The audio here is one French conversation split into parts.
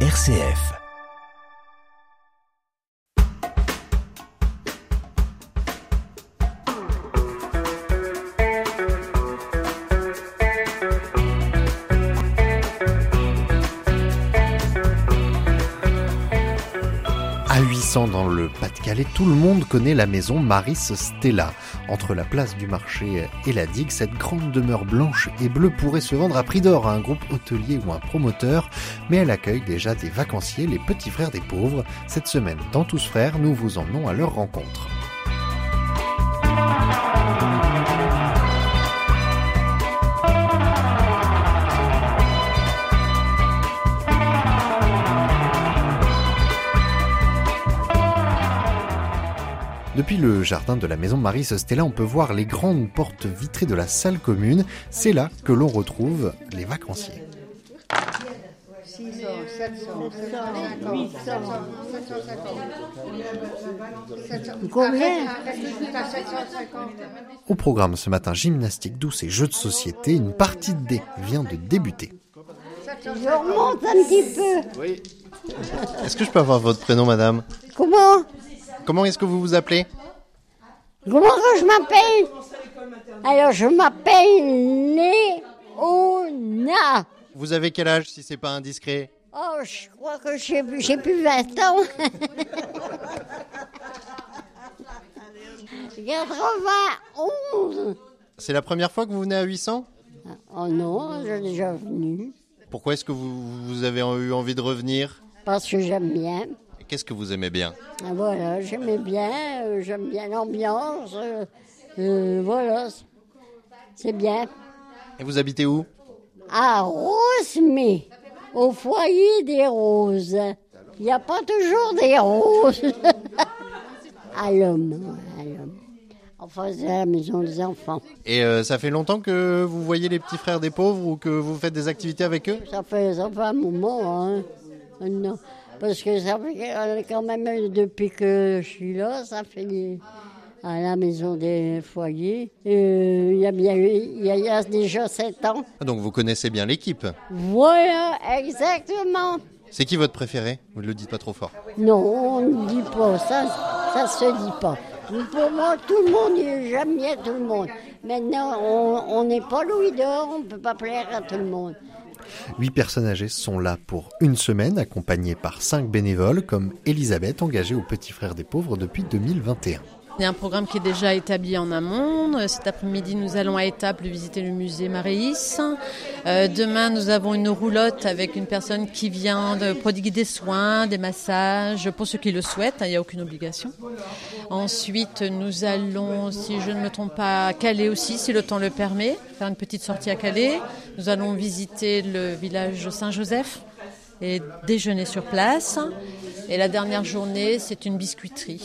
RCF. À 800 dans le Pas-de-Calais, tout le monde connaît la maison Maris Stella. Entre la place du marché et la digue, cette grande demeure blanche et bleue pourrait se vendre à prix d'or à un groupe hôtelier ou un promoteur, mais elle accueille déjà des vacanciers, les petits frères des pauvres. Cette semaine, dans Tous Frères, nous vous emmenons à leur rencontre. Depuis le jardin de la maison Marie Stella, on peut voir les grandes portes vitrées de la salle commune. C'est là que l'on retrouve les vacanciers. Combien? Au programme ce matin, gymnastique douce et jeux de société. Une partie de dés vient de débuter. Je remonte un petit peu. Est-ce que je peux avoir votre prénom, madame? Comment? Comment est-ce que vous vous appelez Comment que je m'appelle Alors, je m'appelle Léona. Vous avez quel âge, si c'est pas indiscret Oh, je crois que j'ai j'ai plus 20 ans. 91. C'est la première fois que vous venez à 800 Oh non, j'ai déjà venu. Pourquoi est-ce que vous, vous avez eu envie de revenir Parce que j'aime bien. Qu'est-ce que vous aimez bien Ah, Voilà, j'aimais bien, euh, j'aime bien l'ambiance. euh, euh, voilà, c'est- bien. Et vous habitez où À Rosemay, au foyer des roses. Il n'y a pas toujours des roses. à l'homme, à l'homme. Enfin, c'est à la maison des enfants. Et euh, ça fait longtemps que vous voyez les petits frères des pauvres ou que vous faites des activités avec eux? Ça fait, ça fait un moment, hein. Non. Parce que ça fait euh, quand même, euh, depuis que je suis là, ça fait à la maison des foyers. Euh, Il y, a bien eu- il y a, il y a déjà sept ans. Ah, Donc vous connaissez bien l'équipe. Voilà, exactement. C'est qui votre préféré? Vous ne le dites pas trop fort. Non, on ne dit pas, ça, ça se dit pas. Pour moi, tout le monde, j'aime bien tout le monde. Maintenant, on n'est pas Louis d'Or, on ne peut pas plaire à tout le monde. Huit personnes âgées sont là pour une semaine, accompagnées par cinq bénévoles comme Elisabeth, engagée au Petit Frère des Pauvres depuis 2021. Il a un programme qui est déjà établi en amont. Euh, Cet après-midi, nous allons à Étaples visiter le musée Maréis. Euh, demain, nous avons une roulotte avec une personne qui vient de prodiguer des soins, des massages, pour ceux qui le souhaitent. hein, Il n'y a aucune obligation. Ensuite, nous allons, si je ne me trompe pas, à Calais aussi, si le temps le permet, faire une petite sortie à Calais. Nous allons visiter le village Saint-Joseph et déjeuner sur place. Et la dernière journée, c'est une biscuiterie.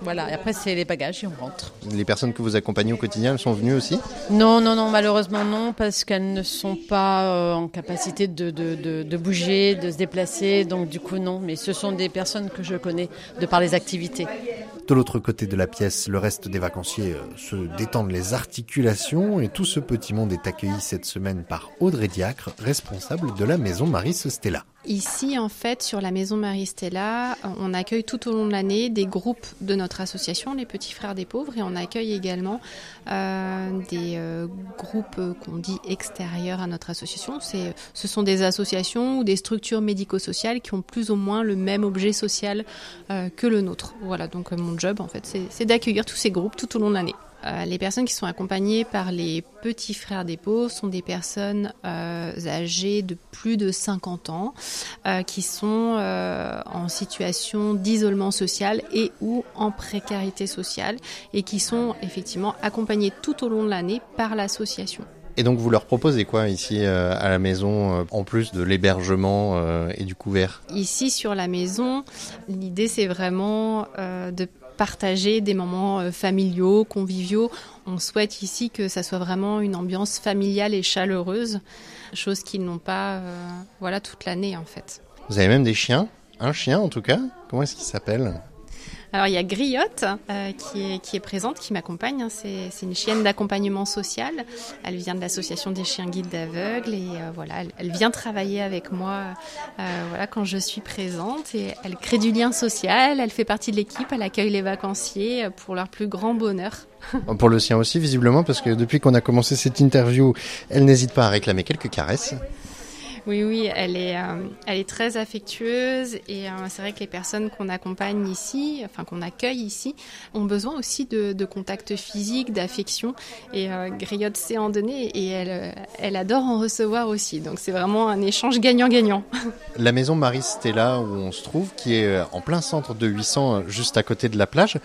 Voilà, et après c'est les bagages et on rentre. Les personnes que vous accompagnez au quotidien, elles sont venues aussi? Non, non, non, malheureusement non, parce qu'elles ne sont pas euh, en capacité de, de, de, de bouger, de se déplacer, donc du coup non, mais ce sont des personnes que je connais de par les activités. De l'autre côté de la pièce, le reste des vacanciers euh, se détendent les articulations et tout ce petit monde est accueilli cette semaine par Audrey Diacre, responsable de la maison Maris Stella. Ici, en fait, sur la maison Marie-Stella, on accueille tout au long de l'année des groupes de notre association, les Petits Frères des Pauvres, et on accueille également euh, des euh, groupes qu'on dit extérieurs à notre association. Ce sont des associations ou des structures médico-sociales qui ont plus ou moins le même objet social euh, que le nôtre. Voilà, donc euh, mon job, en fait, c'est d'accueillir tous ces groupes tout au long de l'année. Euh, les personnes qui sont accompagnées par les petits frères des pauvres sont des personnes euh, âgées de plus de 50 ans euh, qui sont en situation d'isolement social et ou en précarité sociale et qui sont effectivement accompagnées tout au long de l'année par l'association. Et donc vous leur proposez quoi ici euh, à la maison, euh, en plus de l'hébergement euh, et du couvert? Ici sur la maison, l'idée c'est vraiment de partager des moments euh, familiaux, conviviaux. On souhaite ici que ça soit vraiment une ambiance familiale et chaleureuse, chose qu'ils n'ont pas euh, voilà toute l'année en fait. Vous avez même des chiens? Un chien en tout cas? Comment est-ce qu'il s'appelle? Alors il y a Griotte euh, qui, est, qui est présente, qui m'accompagne. Hein. C'est, une chienne d'accompagnement social. Elle vient de l'association des chiens guides d'aveugles et euh, voilà, elle, vient travailler avec moi euh, voilà quand je suis présente et elle crée du lien social. Elle fait partie de l'équipe. Elle accueille les vacanciers pour leur plus grand bonheur. Pour le sien aussi, visiblement, parce que depuis qu'on a commencé cette interview, elle n'hésite pas à réclamer quelques caresses. Elle est, euh, elle est très affectueuse et euh, c'est vrai que les personnes qu'on accompagne ici, enfin qu'on accueille ici, ont besoin aussi de, de contact physique, d'affection. Et euh, Griotte sait en donner et elle, elle adore en recevoir aussi. Donc c'est vraiment un échange gagnant-gagnant. La maison Marie Stella où on se trouve, qui est en plein centre de 800, juste à côté de la plage,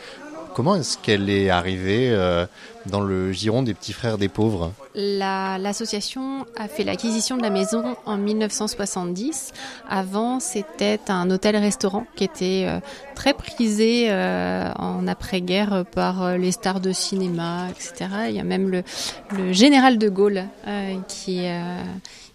Comment est-ce qu'elle est arrivée euh, dans le giron des petits frères des pauvres? L'association a fait l'acquisition de la maison en 1970. Avant, c'était un hôtel-restaurant qui était euh, très prisé euh, en après-guerre par les stars de cinéma, etc. Il y a même le, général de Gaulle qui,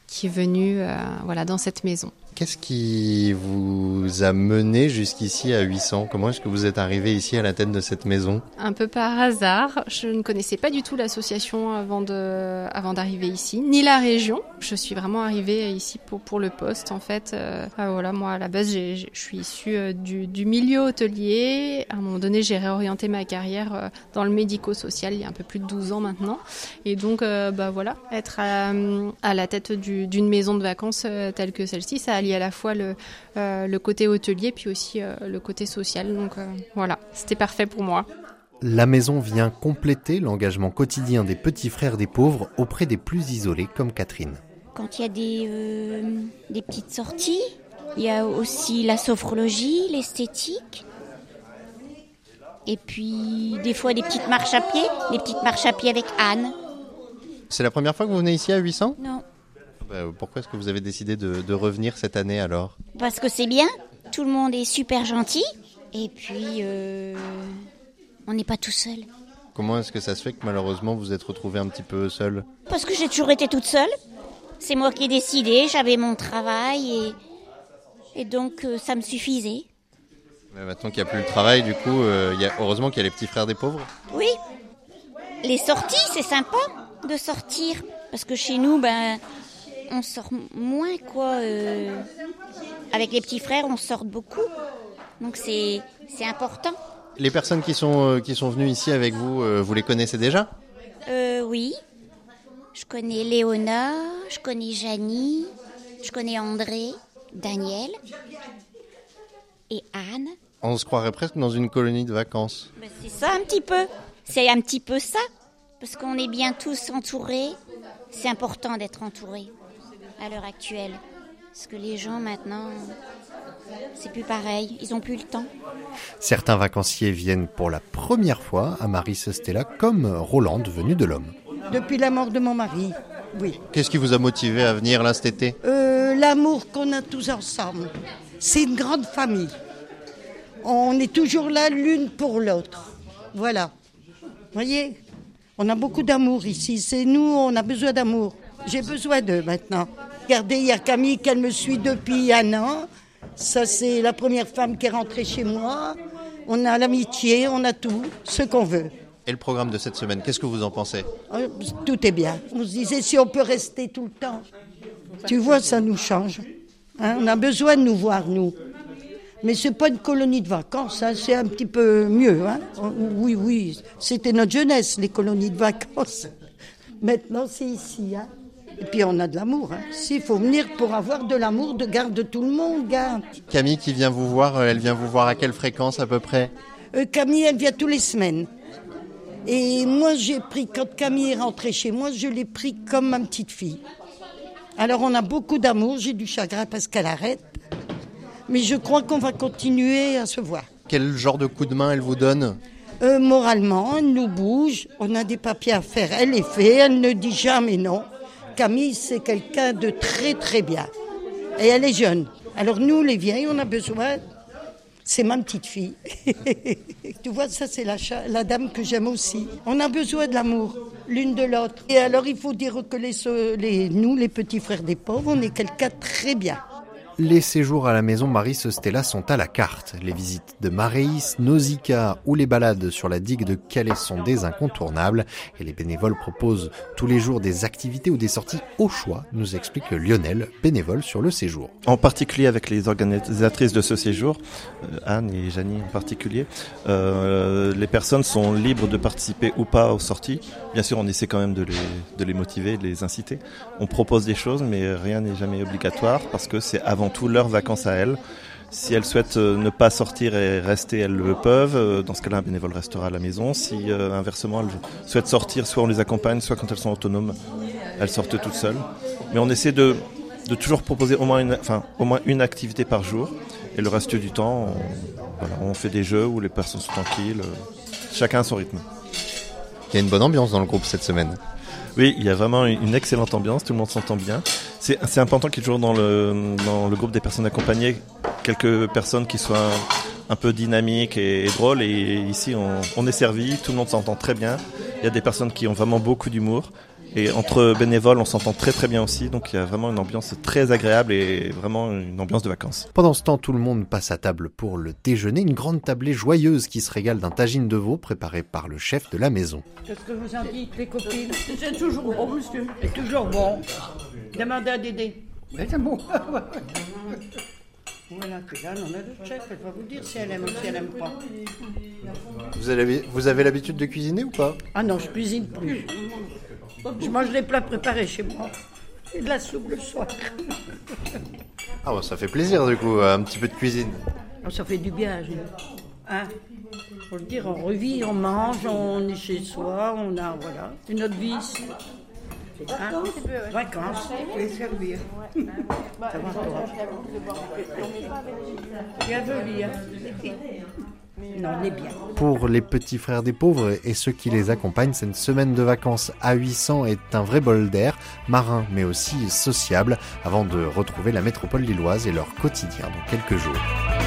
qui est venu voilà, dans cette maison. Qu'est-ce qui vous a mené jusqu'ici à 800 Comment est-ce que vous êtes arrivé ici à la tête de cette maison? Un peu par hasard. Je ne connaissais pas du tout l'association avant de, avant d'arriver ici, ni la région. Je suis vraiment arrivée ici pour, pour le poste. En fait, euh, ah, voilà, moi à la base, je suis issue euh, du, du, milieu hôtelier. À un moment donné, j'ai réorienté ma carrière euh, dans le médico-social il y a un peu plus de 12 ans maintenant. Et donc, bah voilà, être à, la tête d'une maison de vacances telle que celle-ci, ça a il y a à la fois le, euh, le côté hôtelier puis aussi euh, le côté social. Donc euh, voilà, c'était parfait pour moi. La maison vient compléter l'engagement quotidien des petits frères des pauvres auprès des plus isolés comme Catherine. Quand il y a des, des petites sorties, il y a aussi la sophrologie, l'esthétique. Et puis des fois des petites marches à pied, des petites marches à pied avec Anne. C'est la première fois que vous venez ici à 800 Non. Bah, pourquoi est-ce que vous avez décidé de, revenir cette année alors? Parce que c'est bien, tout le monde est super gentil et puis euh, on n'est pas tout seul. Comment est-ce que ça se fait que malheureusement vous êtes retrouvé un petit peu seul Parce que j'ai toujours été toute seule. C'est moi qui ai décidé, j'avais mon travail et, donc euh, ça me suffisait. Mais maintenant qu'il n'y a plus le travail, du coup, euh, y a, heureusement qu'il y a les petits frères des pauvres. Oui. Les sorties, c'est sympa de sortir. Parce que chez nous, ben, on sort moins, quoi. Euh, avec les petits frères, on sort beaucoup. Donc c'est important. Les personnes qui sont, euh, qui sont venues ici avec vous, euh, vous les connaissez déjà? Oui. Je connais Léona, je connais Janie, je connais André, Daniel et Anne. On se croirait presque dans une colonie de vacances. Ben, c'est ça un petit peu. C'est un petit peu ça. Parce qu'on est bien tous entourés. C'est important d'être entourés à l'heure actuelle. Parce que les gens maintenant, c'est plus pareil, ils ont plus le temps. Certains vacanciers viennent pour la première fois à Marie Stella, comme Roland, venu de l'homme. Depuis la mort de mon mari, oui. Qu'est-ce qui vous a motivé à venir là cet été? Euh, L'amour qu'on a tous ensemble. C'est une grande famille. On est toujours là l'une pour l'autre. Voilà. Vous voyez? On a beaucoup d'amour ici. C'est nous, on a besoin d'amour. J'ai besoin d'eux maintenant. Regardez, il y a Camille qu'elle me suit depuis un an. Ça, c'est la première femme qui est rentrée chez moi. On a l'amitié, on a tout, ce qu'on veut. Et le programme de cette semaine, qu'est-ce que vous en pensez? Oh, Tout est bien. On se disait si on peut rester tout le temps. Tu vois, ça nous change. Hein, on a besoin de nous voir, nous. Mais c'est pas une colonie de vacances, hein, c'est un petit peu mieux. Hein. Oui, oui, c'était notre jeunesse, les colonies de vacances. Maintenant, c'est ici. Hein. Et puis on a de l'amour. Hein. S'il faut venir pour avoir de l'amour, de garde tout le monde, garde. Camille qui vient vous voir, euh, elle vient vous voir à quelle fréquence à peu près? Euh, Camille, elle vient tous les semaines. Et moi, j'ai pris, quand Camille est rentrée chez moi, je l'ai pris comme ma petite fille. Alors on a beaucoup d'amour, j'ai du chagrin parce qu'elle arrête. Mais je crois qu'on va continuer à se voir. Quel genre de coup de main elle vous donne? Euh, Moralement, elle nous bouge, on a des papiers à faire, elle les fait, elle ne dit jamais non. Camille, c'est quelqu'un de très très bien. Et elle est jeune. Alors nous, les vieilles, on a besoin. C'est ma petite fille. tu vois, ça c'est la, dame que j'aime aussi. On a besoin de l'amour, l'une de l'autre. Et alors il faut dire que nous, les petits frères des pauvres, on est quelqu'un très bien. Les séjours à la maison Marie Stella sont à la carte. Les visites de Maréis, Nausicaa ou les balades sur la digue de Calais sont des incontournables et les bénévoles proposent tous les jours des activités ou des sorties au choix, nous explique Lionel, bénévole sur le séjour. En particulier avec les organisatrices de ce séjour, euh, Anne et Janie en particulier, euh, les personnes sont libres de participer ou pas aux sorties. Bien sûr, on essaie quand même de les, de les motiver, de les inciter. On propose des choses, mais rien n'est jamais obligatoire parce que c'est avant tout leurs vacances à elles. Si elles souhaitent euh, ne pas sortir et rester, elles le peuvent. Euh, dans ce cas-là, un bénévole restera à la maison. Si euh, inversement, elles souhaitent sortir, soit on les accompagne, soit quand elles sont autonomes, elles sortent toutes seules. Mais on essaie de, de toujours proposer au moins, une, enfin, au moins une activité par jour. Et le reste du temps, on, voilà, on fait des jeux où les personnes sont tranquilles. Chacun à son rythme. Il y a une bonne ambiance dans le groupe cette semaine. Oui, il y a vraiment une excellente ambiance, tout le monde s'entend bien. C'est important qu'il y ait toujours dans le, dans le groupe des personnes accompagnées quelques personnes qui soient un, peu dynamiques et, drôles. Et ici, on, on est servi, tout le monde s'entend très bien. Il y a des personnes qui ont vraiment beaucoup d'humour. Et entre bénévoles, on s'entend très très bien aussi, donc il y a vraiment une ambiance très agréable et vraiment une ambiance de vacances. Pendant ce temps, tout le monde passe à table pour le déjeuner, une grande tablée joyeuse qui se régale d'un tagine de veau préparé par le chef de la maison. Qu'est-ce que vous en dites, les copines C'est toujours bon, monsieur. C'est toujours bon. Demandez à Dédé. c'est bon. Voilà, là, on a le chef, elle va vous dire si elle aime ou si elle n'aime pas. Vous avez, vous avez l'habitude de cuisiner ou pas? Ah non, je cuisine plus. Je mange des plats préparés chez moi. Et de la soupe le soir. Ah bah ça fait plaisir du coup, un petit peu de cuisine. Oh, ça fait du bien, hein? Faut le dire, on revit, on mange, on est chez soi, on a, voilà, une autre vie. Hein? Vacances, les servir. Ça va, toi Bienvenue. Non, on est bien. Pour les petits frères des pauvres et ceux qui les accompagnent, cette semaine de vacances à 800 est un vrai bol d'air, marin mais aussi sociable, avant de retrouver la métropole lilloise et leur quotidien dans quelques jours.